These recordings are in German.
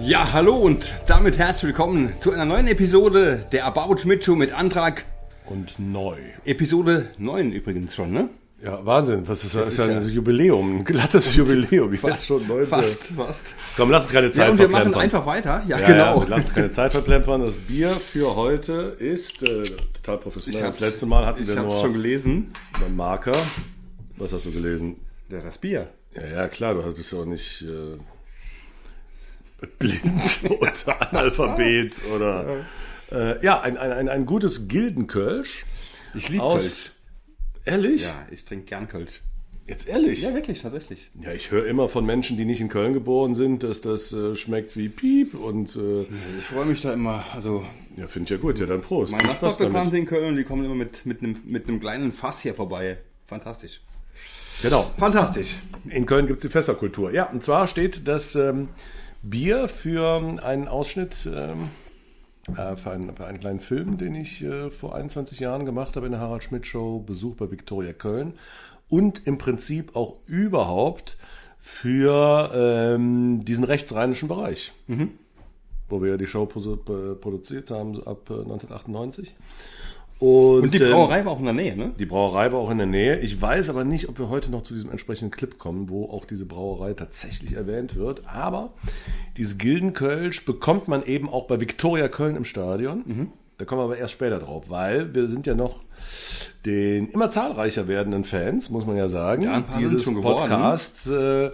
Ja, hallo und damit herzlich willkommen zu einer neuen Episode der About Schmidt Show mit Antrag. Und neu. Episode 9 übrigens schon, ne? Ja, Wahnsinn. Was ist das? ist ist ja ein ja- Jubiläum, ein glattes Jubiläum. Ich Fast, schon neunte. fast, fast. Komm, lass uns keine Zeit Ja, und wir machen einfach weiter. Ja, Ja, genau. Ja, lass uns keine Zeit verplempern. Das Bier für heute ist äh, total professionell. Ich Das letzte Mal hatten wir nur schon gelesen. einen Marker. Was hast du gelesen? Ja, das Bier. Ja, ja, klar, du bist ja auch nicht äh, blind oder Analphabet oder äh, ja, ein, ein, ein, ein gutes Gildenkölsch. Ich liebe Kölsch. Ehrlich? Ja, ich trinke gern Kölsch. Jetzt ehrlich? Ja, wirklich, tatsächlich. Ja, ich höre immer von Menschen, die nicht in Köln geboren sind, dass das äh, schmeckt wie Piep und äh, Ich freue mich da immer. Also, ja, finde ich ja gut. Ja, dann Prost. meine Viel Spaß Nachbarsbekannte in Köln, die kommen immer mit, mit, einem, mit einem kleinen Fass hier vorbei. Fantastisch. Genau. Fantastisch. In Köln gibt's die Fässerkultur. Ja, und zwar steht das ähm, Bier für einen Ausschnitt, ähm, äh, für, einen, für einen kleinen Film, den ich äh, vor 21 Jahren gemacht habe in der Harald Schmidt Show, Besuch bei Victoria Köln. Und im Prinzip auch überhaupt für ähm, diesen rechtsrheinischen Bereich, wo wir ja die Show äh, produziert haben ab äh, 1998. Und, Und die ähm, Brauerei war auch in der Nähe, ne? die Brauerei war auch in der Nähe. Ich weiß aber nicht, ob wir heute noch zu diesem entsprechenden Clip kommen, wo auch diese Brauerei tatsächlich erwähnt wird. Aber dieses Gildenkölsch bekommt man eben auch bei Viktoria Köln im Stadion. Da kommen wir aber erst später drauf, weil wir sind ja noch den immer zahlreicher werdenden Fans, muss man ja sagen, Ja, dieses. Podcasts äh,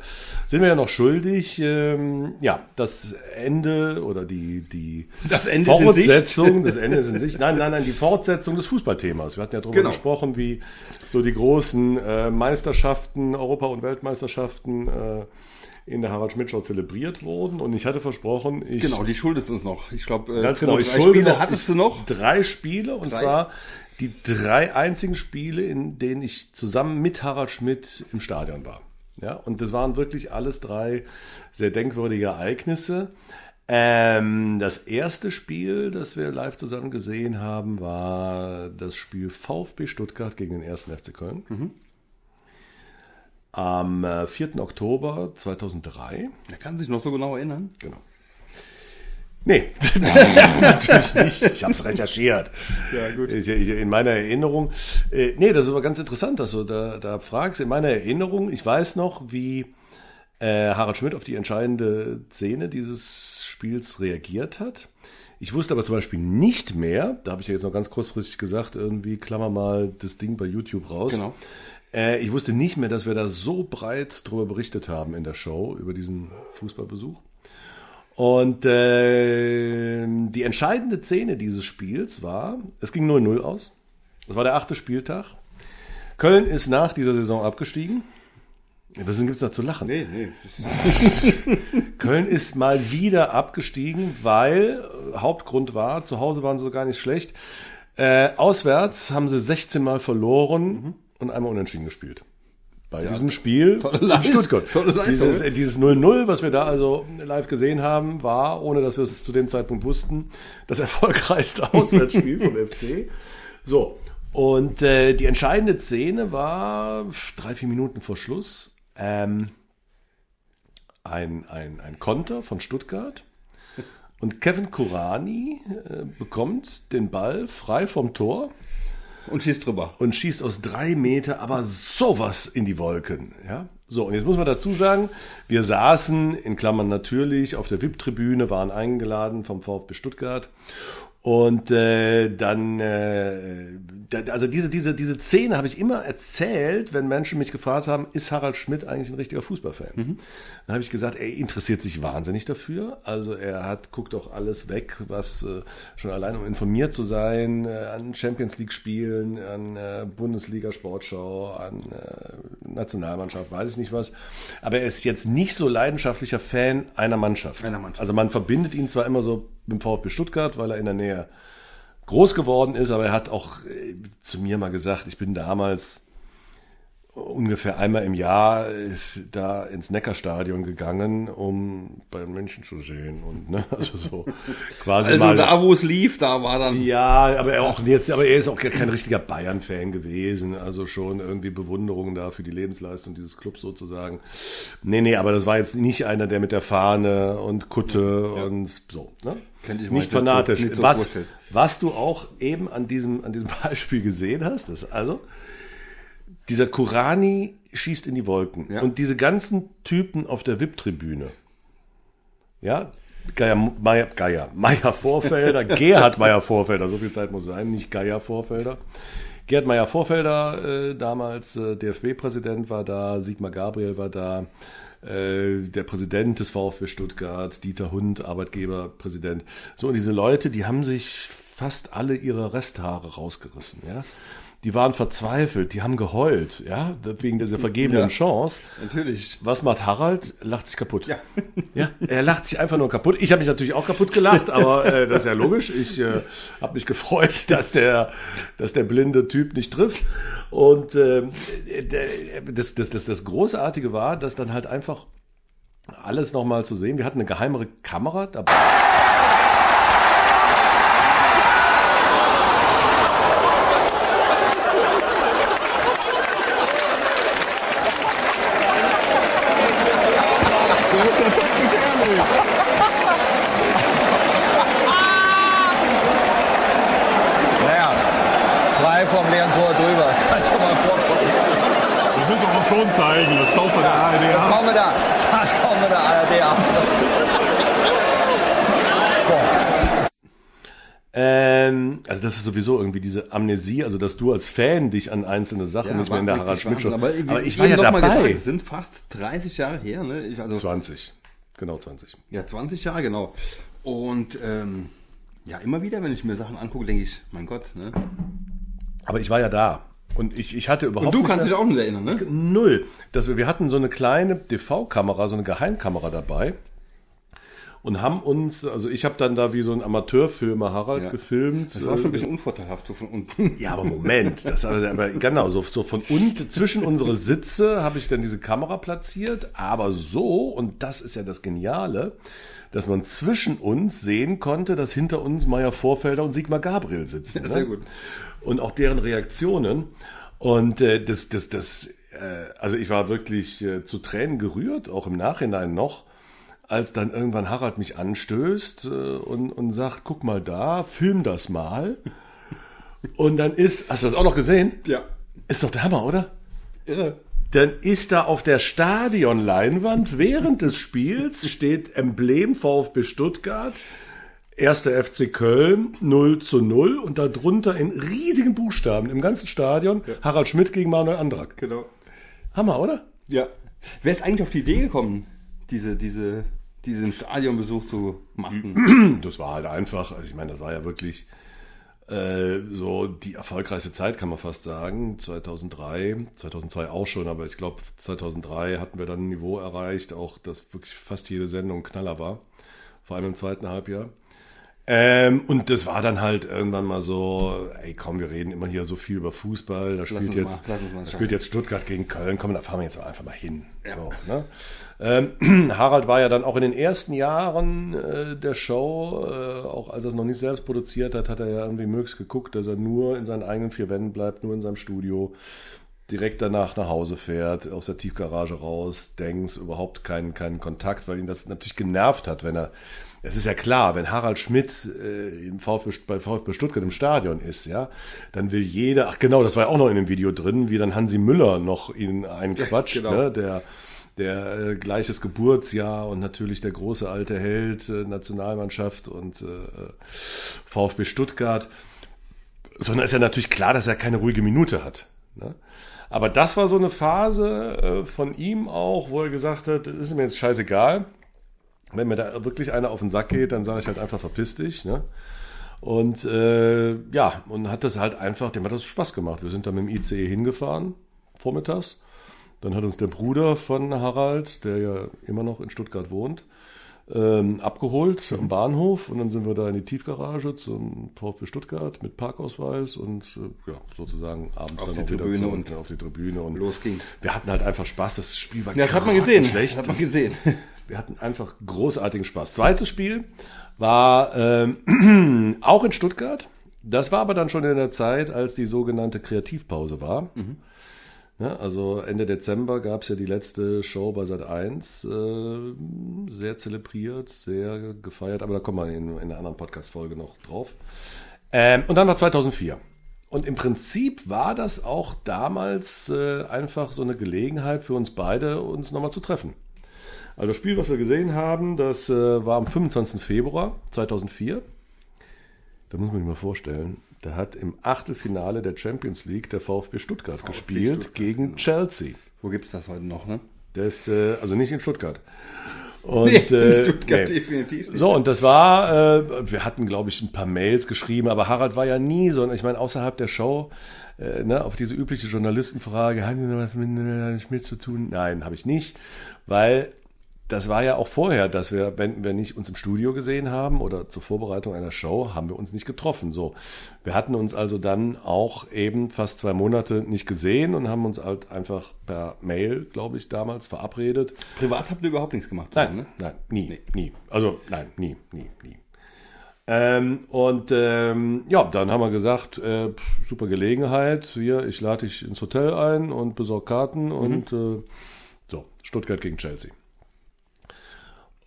sind wir ja noch schuldig. Ähm, ja, das Ende oder die, die Das Ende. Fortsetzung, das Ende ist in Sicht. Nein, nein, nein, die Fortsetzung des Fußballthemas. Wir hatten ja darüber Genau. gesprochen, wie so die großen äh, Meisterschaften, Europa- und Weltmeisterschaften äh, in der Harald Schmidt Show zelebriert wurden. Und ich hatte versprochen, ich Genau, die schuldest uns noch. Ich glaube, äh, Ganz genau, ich schulde Spiele noch, hattest du noch. Drei Spiele und Drei. zwar die drei einzigen Spiele, in denen ich zusammen mit Harald Schmidt im Stadion war. Ja, und das waren wirklich alles drei sehr denkwürdige Ereignisse. Ähm, das erste Spiel, das wir live zusammen gesehen haben, war das Spiel VfB Stuttgart gegen den 1. FC Köln. Am äh, 4. Oktober 2003. Er kann sich noch so genau erinnern. Genau. Nee, natürlich nicht. Ich habe es recherchiert. Ja, gut. In meiner Erinnerung. Äh, nee, das ist aber ganz interessant, dass du da, da fragst. In meiner Erinnerung, ich weiß noch, wie äh, Harald Schmidt auf die entscheidende Szene dieses Spiels reagiert hat. Ich wusste aber zum Beispiel nicht mehr, da habe ich ja jetzt noch ganz kurzfristig gesagt, irgendwie klammer mal das Ding bei YouTube raus. Genau. Äh, ich wusste nicht mehr, dass wir da so breit drüber berichtet haben in der Show, über diesen Fußballbesuch. Und äh, die entscheidende Szene dieses Spiels war, es ging 0-0 aus. Das war der achte Spieltag. Köln ist nach dieser Saison abgestiegen. Was gibt es da zu lachen? Nee, nee. Köln ist mal wieder abgestiegen, weil äh, Hauptgrund war, zu Hause waren sie gar nicht schlecht. Äh, auswärts haben sie 16 Mal verloren und einmal unentschieden gespielt. Bei diesem Spiel Leistung. Stuttgart. Tolle Dieses äh, dieses 0-0, was wir da also live gesehen haben, war, ohne dass wir es zu dem Zeitpunkt wussten, das erfolgreichste Auswärtsspiel vom FC. So, und äh, die entscheidende Szene war drei, vier Minuten vor Schluss. Ähm, ein, ein, ein Konter von Stuttgart. Und Kevin Kurani äh, bekommt den Ball frei vom Tor Und schießt drüber. und schießt aus drei Meter aber sowas in die Wolken. Ja? So, und jetzt muss man dazu sagen, wir saßen in Klammern natürlich auf der VIP-Tribüne, waren eingeladen vom VfB Stuttgart. Und äh, dann, äh, also diese, diese, diese Szene habe ich immer erzählt, wenn Menschen mich gefragt haben, ist Harald Schmidt eigentlich ein richtiger Fußballfan? Dann habe ich gesagt, er interessiert sich wahnsinnig dafür. Also er hat, guckt auch alles weg, was äh, schon allein um informiert zu sein, äh, an Champions League Spielen, an äh, Bundesliga Sportschau, an äh, Nationalmannschaft, weiß ich nicht was. Aber er ist jetzt nicht so leidenschaftlicher Fan einer Mannschaft. Einer Mannschaft. Also man verbindet ihn zwar immer so mit dem VfB Stuttgart, weil er in der Nähe groß geworden ist, aber er hat auch äh, zu mir mal gesagt, ich bin damals ungefähr einmal im Jahr äh, da ins Neckarstadion gegangen, um bei Menschen zu sehen und ne, also so quasi Also mal da, wo es lief, da war dann. ja, aber er auch jetzt, aber er ist auch kein richtiger Bayern-Fan gewesen, also schon irgendwie Bewunderung da für die Lebensleistung dieses Clubs sozusagen. Nee, nee, aber das war jetzt nicht einer, der mit der Fahne und Kutte und so, ne? Nicht fanatisch. nicht so was, was du auch eben an diesem, an diesem Beispiel gesehen hast, ist also, dieser Kurani schießt in die Wolken. Ja. Und diese ganzen Typen auf der VIP-Tribüne, ja, Geier, Meier, Geier, Meier Vorfelder, Gerhard Meier Vorfelder, so viel Zeit muss sein, nicht Geier Vorfelder. Gerhard Meier Vorfelder, äh, damals äh, DFB-Präsident, war da, Sigmar Gabriel war da, äh, der Präsident des VfB Stuttgart, Dieter Hund, Arbeitgeberpräsident. So, und diese Leute, die haben sich fast alle ihre Resthaare rausgerissen, ja. Die waren verzweifelt, die haben geheult, ja, wegen dieser vergebenen Ja. Chance. Natürlich. Was macht Harald? Lacht sich kaputt. Ja. Ja, er lacht sich einfach nur kaputt. Ich habe mich natürlich auch kaputt gelacht, aber äh, das ist ja logisch. Ich äh, habe mich gefreut, dass der, dass der blinde Typ nicht trifft. Und äh, der- das, das, das, das Großartige war, dass dann halt einfach alles nochmal zu sehen. Wir hatten eine geheimere Kamera dabei. Naja, frei vom leeren Tor drüber. Kann schon mal vorkommen. Das müssen wir aber schon zeigen. Das kauft von der ARD ab. Kommen wir da. Das kommen wir der ARD ab. Ähm, also das ist sowieso irgendwie diese Amnesie, also dass du als Fan dich an einzelne Sachen nicht mehr in der war Harald Schmidt schon. Wahnsinn. Aber, ich war ja dabei. Gesagt, es sind fast 30 Jahre her, ne? Ich, also, 20. Genau 20. Ja, 20 Jahre, genau. Und ähm, ja, immer wieder, wenn ich mir Sachen angucke, denke ich, mein Gott, ne? Aber ich war ja da. Und ich, ich hatte überhaupt Und du kannst dich auch nicht erinnern, ne? Null. Das, wir, wir hatten so eine kleine DV-Kamera, so eine Geheimkamera dabei. Und haben uns, also ich habe dann da wie so ein Amateurfilmer Harald Ja. gefilmt. Das war schon ein bisschen unvorteilhaft, so von unten. Ja, aber Moment, das aber, aber genau so, so von unten zwischen unsere Sitze habe ich dann diese Kamera platziert, aber so und das ist ja das Geniale, dass man zwischen uns sehen konnte, dass hinter uns Meier Vorfelder und Sigmar Gabriel sitzen. Ja, sehr gut. Und auch deren Reaktionen und äh, das das das äh, also ich war wirklich äh, zu Tränen gerührt, auch im Nachhinein noch. Als dann irgendwann Harald mich anstößt äh, und, und sagt, guck mal da, film das mal. Und dann ist, hast du das auch noch gesehen? Ja. Ist doch der Hammer, oder? Irre. Dann ist da auf der Stadionleinwand während des Spiels steht Emblem VfB Stuttgart, 1. FC Köln 0 zu 0 und darunter in riesigen Buchstaben im ganzen Stadion Harald Schmidt gegen Manuel Andrak. Genau. Hammer, oder? Ja. Wer ist eigentlich auf die Idee gekommen, diese, diese, diesen Stadionbesuch zu machen? Das war halt einfach, also ich meine, das war ja wirklich äh, so die erfolgreichste Zeit, kann man fast sagen. 2003, 2002 auch schon, aber ich glaube 2003 hatten wir dann ein Niveau erreicht, auch dass wirklich fast jede Sendung Knaller war, vor allem im zweiten Halbjahr. Ähm, und das war dann halt irgendwann mal so, ey komm, wir reden immer hier so viel über Fußball, da spielt jetzt, mal- da spielt jetzt Stuttgart gegen Köln, komm, da fahren wir jetzt einfach mal hin. So, ne? ähm, Harald war ja dann auch in den ersten Jahren äh, der Show, äh, auch als er es noch nicht selbst produziert hat, hat er ja irgendwie möglichst geguckt, dass er nur in seinen eigenen vier Wänden bleibt, nur in seinem Studio, direkt danach nach Hause fährt, aus der Tiefgarage raus, denkst, überhaupt keinen, keinen Kontakt, weil ihn das natürlich genervt hat, wenn er, es ist ja klar, wenn Harald Schmidt äh, im VfB, bei VfB Stuttgart im Stadion ist, ja, dann will jeder, ach genau, das war ja auch noch in dem Video drin, wie dann Hansi Müller noch ihn einquatscht, genau. ne, der, der äh, gleiches Geburtsjahr und natürlich der große alte Held, äh, Nationalmannschaft und äh, VfB Stuttgart sondern ist ja natürlich klar, dass er keine ruhige Minute hat. Ne? Aber das war so eine Phase äh, von ihm auch, wo er gesagt hat, das ist mir jetzt scheißegal. Wenn mir da wirklich einer auf den Sack geht, dann sage ich halt einfach, verpiss dich. Ne? Und äh, ja, und hat das halt einfach, dem hat das Spaß gemacht. Wir sind dann mit dem ICE hingefahren, vormittags. Dann hat uns der Bruder von Harald, der ja immer noch in Stuttgart wohnt, ähm, abgeholt am Bahnhof und dann sind wir da in die Tiefgarage zum VfB Stuttgart mit Parkausweis und äh, ja, sozusagen abends Auf dann die Tribüne und auf die Tribüne und los ging's. Wir hatten halt einfach Spaß, das Spiel war Ja, das hat man gesehen. schlecht. Das hat man gesehen. Wir hatten einfach großartigen Spaß. Zweites Spiel war ähm, auch in Stuttgart. Das war aber dann schon in der Zeit, als die sogenannte Kreativpause war. Ja, also Ende Dezember gab es ja die letzte Show bei Sat 1, äh, sehr zelebriert, sehr gefeiert, aber da kommen wir in, in einer anderen Podcast-Folge noch drauf. Ähm, und dann war 2004. Und im Prinzip war das auch damals äh, einfach so eine Gelegenheit für uns beide, uns nochmal zu treffen. Also das Spiel, was wir gesehen haben, das äh, war am 25. Februar 2004. Da muss man sich mal vorstellen, da hat im Achtelfinale der Champions League der VfB Stuttgart gespielt Stuttgart, gegen Chelsea. Wo gibt's das heute noch, ne? Das, äh, also nicht in Stuttgart. Und, Nee, in äh, Stuttgart nee. definitiv nicht. So, und das war, äh, wir hatten, glaube ich, ein paar Mails geschrieben, aber Harald war ja nie so, ich meine, außerhalb der Show, äh, ne, auf diese übliche Journalistenfrage, haben Sie noch was mit Schmidt zu tun? Nein, habe ich nicht, weil das war ja auch vorher, dass wir, wenn wir nicht uns im Studio gesehen haben oder zur Vorbereitung einer Show, haben wir uns nicht getroffen. So, wir hatten uns also dann auch eben fast zwei Monate nicht gesehen und haben uns halt einfach per Mail, glaube ich, damals verabredet. Privat habt ihr überhaupt nichts gemacht Nein, zusammen, ne? nein, nie, nie. Also nein, nie, nie, nie. Ähm, und ähm, ja, dann haben wir gesagt, äh, super Gelegenheit, hier, ich lade dich ins Hotel ein und besorge Karten und äh, so, Stuttgart gegen Chelsea.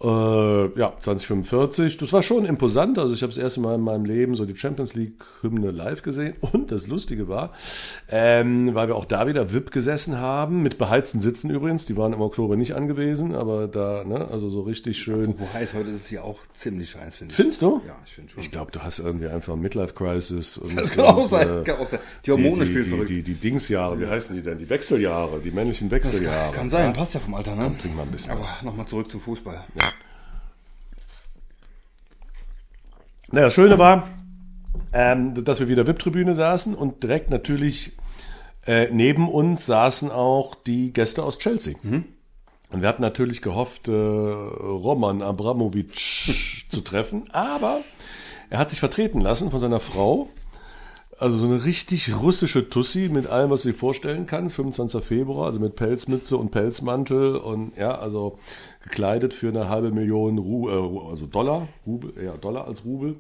Äh, ja, 2045. Das war schon imposant. Also ich habe das erste Mal in meinem Leben so die Champions League-Hymne live gesehen. Und das Lustige war, ähm, weil wir auch da wieder VIP gesessen haben, mit beheizten Sitzen übrigens. Die waren im Oktober nicht angewiesen, aber da, ne, also so richtig schön. Wo heißt heute ist es hier auch ziemlich scheiß, finde ich. Findest du? Ja, ich finde schon. Ich glaube, du hast irgendwie einfach Midlife-Crisis. Das kann auch und, sein, äh, kann auch sein. Die Hormone spielen die, verrückt. die, die Dingsjahre, wie heißen die denn? Die Wechseljahre, die männlichen Wechseljahre. Kann sein, passt ja vom Alter, ne? trink mal ein bisschen Aber was. nochmal zurück zum Fußball. Naja, das Schöne war, ähm, dass wir wieder VIP-Tribüne saßen und direkt natürlich äh, neben uns saßen auch die Gäste aus Chelsea. Und wir hatten natürlich gehofft, äh, Roman Abramowitsch zu treffen, aber er hat sich vertreten lassen von seiner Frau. Also so eine richtig russische Tussi mit allem, was du dir vorstellen kannst. 25. Februar, also mit Pelzmütze und Pelzmantel und ja, also gekleidet für eine halbe Million Ru äh, also Dollar, Rubel, ja, Dollar als Rubel.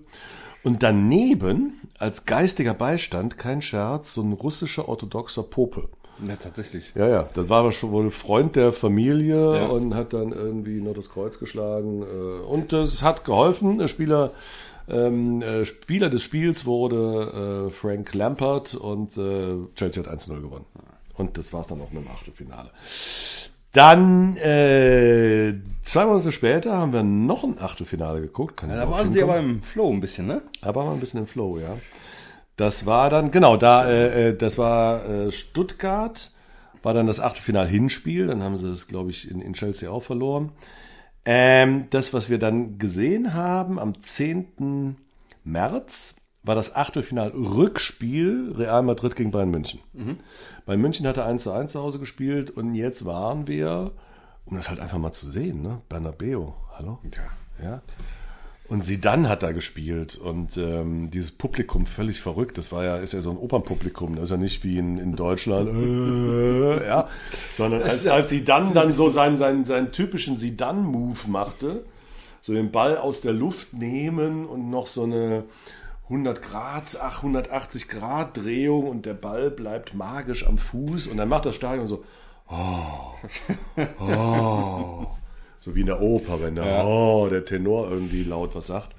Und daneben, als geistiger Beistand, kein Scherz, so ein russischer orthodoxer Pope. Ja, tatsächlich. Ja, ja, das war aber schon wohl Freund der Familie Ja. und hat dann irgendwie noch das Kreuz geschlagen. äh, Und es hat geholfen. Der Spieler, ähm, äh, Spieler des Spiels wurde äh, Frank Lampard und äh, Chelsea hat 1-0 gewonnen. Und das war es dann auch mit dem Achtelfinale. Dann, äh, zwei Monate später haben wir noch ein Achtelfinale geguckt. Kann Ja, da waren sie aber im Flow ein bisschen, ne? Aber mal ein bisschen im Flow, ja. Das war dann, genau, da, äh, äh, das war äh, Stuttgart, war dann das Achtelfinal-Hinspiel, dann haben sie es, glaube ich, in, in Chelsea auch verloren. Ähm, das, was wir dann gesehen haben, am 10. März, war das Achtelfinal-Rückspiel Real Madrid gegen Bayern München. Bayern München hatte 1 zu 1 zu Hause gespielt und jetzt waren wir, um das halt einfach mal zu sehen, ne? Bernabeu, hallo? Ja. ja. Und Sidan hat da gespielt. Und ähm, dieses Publikum völlig verrückt. Das war ja, ist ja so ein Opernpublikum, das ist ja nicht wie in, in Deutschland, äh, ja, sondern als, als Sidan dann so seinen, seinen, seinen typischen Sidan-Move machte, so den Ball aus der Luft nehmen und noch so eine 100 Grad, ach, 180 Grad Drehung und der Ball bleibt magisch am Fuß. Und dann macht das Stadion so, so wie in der Oper, wenn der, oh, der Tenor irgendwie laut was sagt.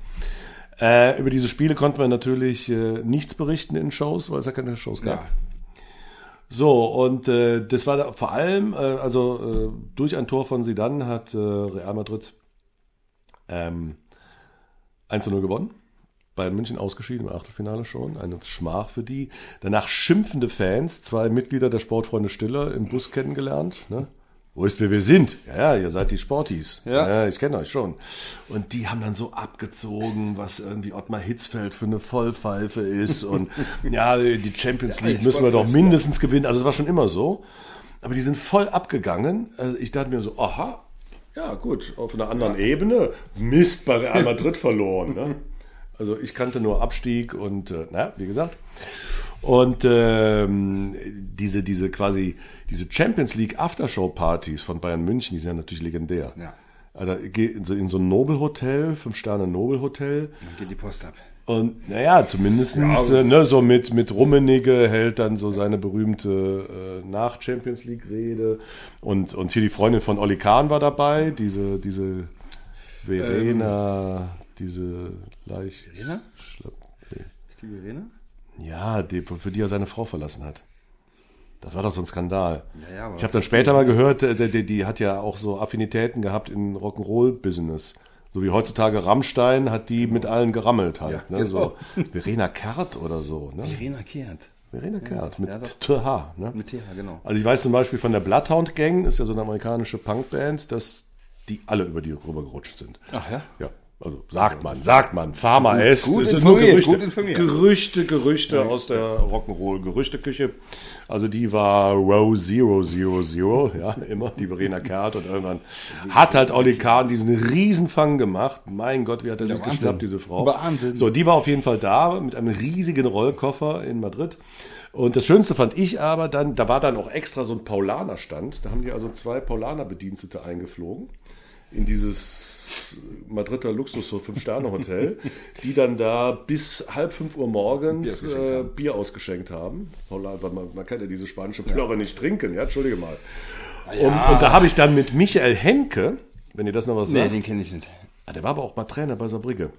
Äh, über diese Spiele konnten wir natürlich äh, nichts berichten in Shows, weil es ja keine Shows gab. Ja. So, und äh, das war da vor allem, äh, also äh, durch ein Tor von Sidan hat äh, Real Madrid ähm, 1-0 gewonnen. Bayern München ausgeschieden im Achtelfinale schon. Eine Schmach für die. Danach schimpfende Fans, zwei Mitglieder der Sportfreunde Stiller im Bus kennengelernt. Ne? Wo ist, wer wir sind? Ja, ja, ihr seid die Sportis. Ja. ich kenne euch schon. Und die haben dann so abgezogen, was irgendwie Ottmar Hitzfeld für eine Vollpfeife ist. Und ja, die Champions League ich müssen wir doch mindestens gewinnen. Also es war schon immer so. Aber die sind voll abgegangen. Also ich dachte mir so, aha, Ja, gut, auf einer anderen Ebene. Mist, bei Real Madrid verloren. Ne? Also ich kannte nur Abstieg und, äh, naja, wie gesagt. Und ähm, diese, diese quasi, diese Champions League Aftershow-Partys von Bayern München, die sind ja natürlich legendär. Ja. Also in so, in so ein Nobelhotel, fünf Sterne Nobelhotel. Dann geht die Post ab. Und naja, zumindestens äh, ne, so mit, mit Rummenigge hält dann so seine berühmte äh, Nach-Champions League-Rede. Und, und hier die Freundin von Olli Kahn war dabei, diese, diese Verena, diese leicht. Verena? Schlapp, Ist die Verena? Ja, die, für die er seine Frau verlassen hat. Das war doch so ein Skandal. Ja, ja, aber- ich habe dann später mal gehört, äh, die, die hat ja auch so Affinitäten gehabt in Rock'n'Roll-Business. So wie heutzutage Rammstein hat die mit allen gerammelt halt. Ja, ne? genau. so Verena Kehrt oder so. Ne? Verena Kehrt. Verena Kehrt mit ja, doch. TH. Ne? Mit TH, genau. Also ich weiß zum Beispiel von der Bloodhound Gang, ist ja so eine amerikanische Punkband, dass die alle über die rübergerutscht sind. Ach ja? Ja, also sagt man, sagt man. Pharma S. gut das sind informiert, Gerüchte. Gerüchte, Gerüchte aus der Rock'n'Roll-Gerüchteküche. Also die war Row Zero Zero Zero, ja, immer die Verena Kehrt und irgendwann hat halt Olli Kahn diesen Riesenfang gemacht. Mein Gott, wie hat er sich geschnappt, diese Frau. Wahnsinn. So, die war auf jeden Fall da mit einem riesigen Rollkoffer in Madrid. Und das Schönste fand ich aber dann, da war dann auch extra so ein Paulaner-Stand. Da haben die also zwei Paulaner-Bedienstete eingeflogen in dieses Madrider Luxus Fünf-Sterne-Hotel, die dann da bis halb fünf Uhr morgens Bier ausgeschenkt äh, haben. Bier ausgeschenkt haben. Weil man, man kann ja diese spanische Plörre nicht trinken, ja, entschuldige mal. Und, und da habe ich dann mit Michael Henke, wenn ihr das noch was Nee, sagt, den kenne ich nicht. Ah, der war aber auch mal Trainer bei Saarbrücke.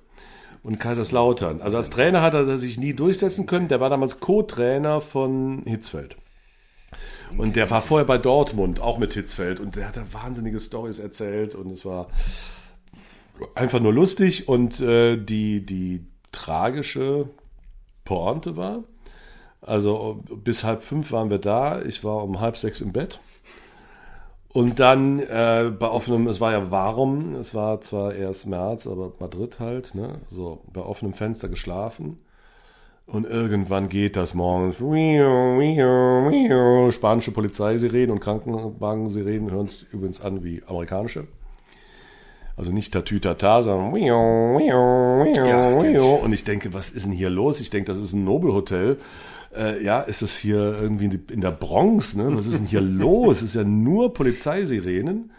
Und Kaiserslautern. Also als Trainer hat er sich nie durchsetzen können. Der war damals Co-Trainer von Hitzfeld. Und der war vorher bei Dortmund, auch mit Hitzfeld. Und der hat da wahnsinnige Stories erzählt. Und es war einfach nur lustig. Und äh, die, die tragische Pointe war, also bis halb fünf waren wir da. Ich war um halb sechs im Bett. Und dann äh, bei offenem, es war ja warm, es war zwar erst März, aber Madrid halt, ne? So bei offenem Fenster geschlafen. Und irgendwann geht das morgens. Spanische Polizeisirenen und Krankenwagensirenen hören sich übrigens an wie amerikanische. Also nicht Tatütata, sondern und ich denke, was ist denn hier los? Ich denke, das ist ein Nobelhotel. Äh, ja, ist das hier irgendwie in der Bronx? Ne? Was ist denn hier los? Es ist ja nur Polizeisirenen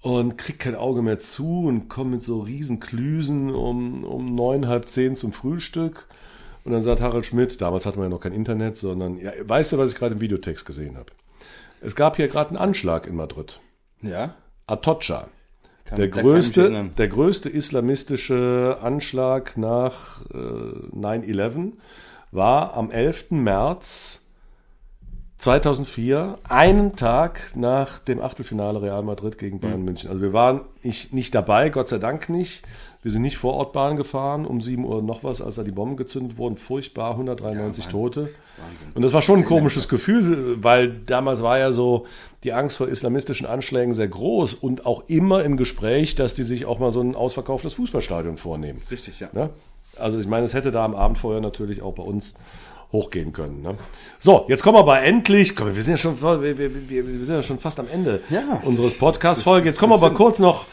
und krieg kein Auge mehr zu und komme mit so riesen Klüsen um, um neun, halb zehn zum Frühstück. Und dann sagt Harald Schmidt, damals hatten wir ja noch kein Internet, sondern, ja, weißt du, was ich gerade im Videotext gesehen habe? Es gab hier gerade einen Anschlag in Madrid. Ja? Atocha. Der ich größte, der größte islamistische Anschlag nach äh, 9-11 war am 11. März 2004, einen Tag nach dem Achtelfinale Real Madrid gegen Bayern Mhm. München. Also wir waren nicht, nicht dabei, Gott sei Dank nicht. Wir sind nicht vor Ort Bahn gefahren, um 7 Uhr noch was, als da die Bomben gezündet wurden. Furchtbar, 193 Tote. Und das war schon ein komisches Gefühl, weil damals war ja so die Angst vor islamistischen Anschlägen sehr groß und auch immer im Gespräch, dass die sich auch mal so ein ausverkauftes Fußballstadion vornehmen. Richtig, ja. Ne? Also ich meine, es hätte da am Abend vorher natürlich auch bei uns hochgehen können. Ne? So, jetzt kommen wir aber endlich, komm, wir sind ja schon, wir, wir, wir sind ja schon fast am Ende Ja. unseres Podcast-Folge. Jetzt kommen wir aber kurz noch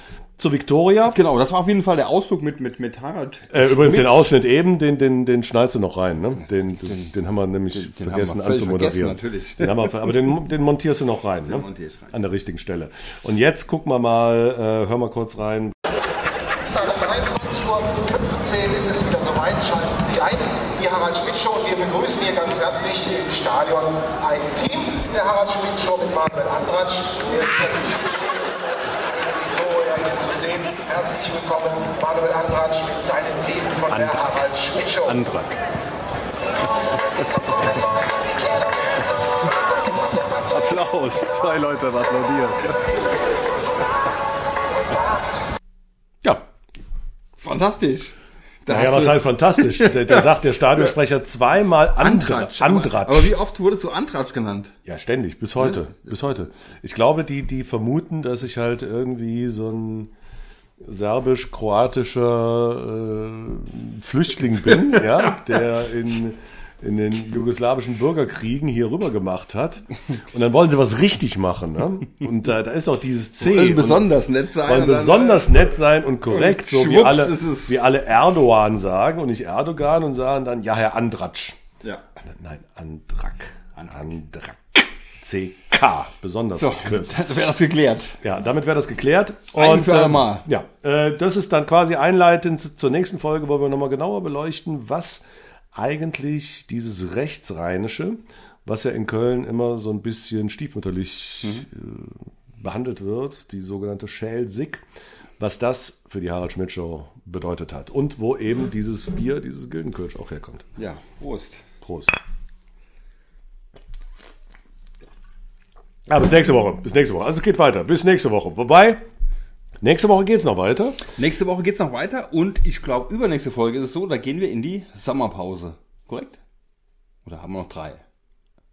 zu Victoria. Genau, das war auf jeden Fall der Ausflug mit, mit, mit Harald. Äh, übrigens den Ausschnitt eben, den, den, den schneidest du noch rein. Ne? Den, den, den haben wir nämlich den haben vergessen wir anzumoderieren. vergessen, natürlich. Den haben wir, aber den, den montierst du noch rein. Ne? montiere ich rein. An der richtigen Stelle. Und jetzt gucken wir mal, äh, hör mal kurz rein. Dienstag um 23.15 Uhr ist es wieder soweit. Schalten Sie ein. Die Harald Schmidt Show. Und wir begrüßen hier ganz herzlich im Stadion ein Team der Harald Schmidt Show mit Manuel Andratsch. Der ist Victoria hier zu sehen. Herzlich willkommen, Manuel Andratsch mit seinem Team von der Harald Schmidt Show. Antrag. Applaus. Zwei Leute haben applaudiert. Ja. Fantastisch. Da Naja, was du- heißt fantastisch? Der, der sagt der Stadionsprecher zweimal Andratsch. Andratsch. aber wie oft wurdest du Andratsch genannt? Ja, ständig, bis heute. Bis heute. Ich glaube, die, die vermuten, dass ich halt irgendwie so ein serbisch-kroatischer äh, Flüchtling bin, ja, der in, in den jugoslawischen Bürgerkriegen hier rüber gemacht hat. Und dann wollen sie was richtig machen. Ne? Und äh, da ist auch dieses C. Wollen besonders nett sein. wollen besonders nett sein und korrekt, Und so wie alle, wie alle Erdogan sagen und nicht Erdogan und sagen dann, ja, Herr Andratsch. Ja. Nein, Andrak. Andrak. CK. Besonders So, verkürzt. dann wäre das geklärt. Ja, damit wäre das geklärt. Ein für alle ähm, Mal. Ja, äh, das ist dann quasi einleitend zu- zur nächsten Folge, wo wir nochmal genauer beleuchten, was eigentlich dieses Rechtsrheinische, was ja in Köln immer so ein bisschen stiefmütterlich Mhm. äh, behandelt wird, die sogenannte Schelsig, was das für die Harald Schmidt Show bedeutet hat. Und wo eben dieses Bier, dieses Gildenkirch auch herkommt. Ja, Prost. Prost. Ja, bis nächste Woche. Bis nächste Woche. Also es geht weiter. Bis nächste Woche. Wobei, nächste Woche geht es noch weiter. Nächste Woche geht's noch weiter und ich glaube, übernächste Folge ist es so, da gehen wir in die Sommerpause. Korrekt? Oder haben wir noch drei?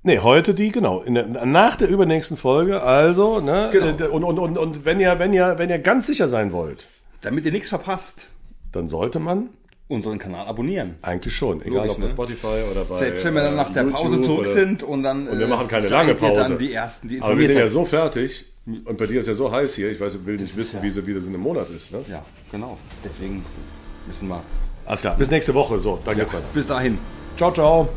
Nee, heute die, genau. Der, nach der übernächsten Folge, also, ne? Genau. Und, und, und, und wenn ihr, wenn ihr, wenn ihr ganz sicher sein wollt, Damit ihr nichts verpasst, dann sollte man unseren Kanal abonnieren. eigentlich schon, egal Logisch, ob bei ne? Spotify oder bei Selbst wenn wir dann nach der äh, Pause YouTube zurück oder- sind und dann. Und wir äh, machen keine lange Pause. Dann die ersten, die Aber wir sind ja so fertig und bei dir ist ja so heiß hier. Ich weiß, will nicht wissen, wie, sie- wie das in einem Monat ist. Ne? Ja, genau. Deswegen müssen wir. Alles klar, bis nächste Woche. So, dann geht's weiter. Bis dahin. Ciao, ciao.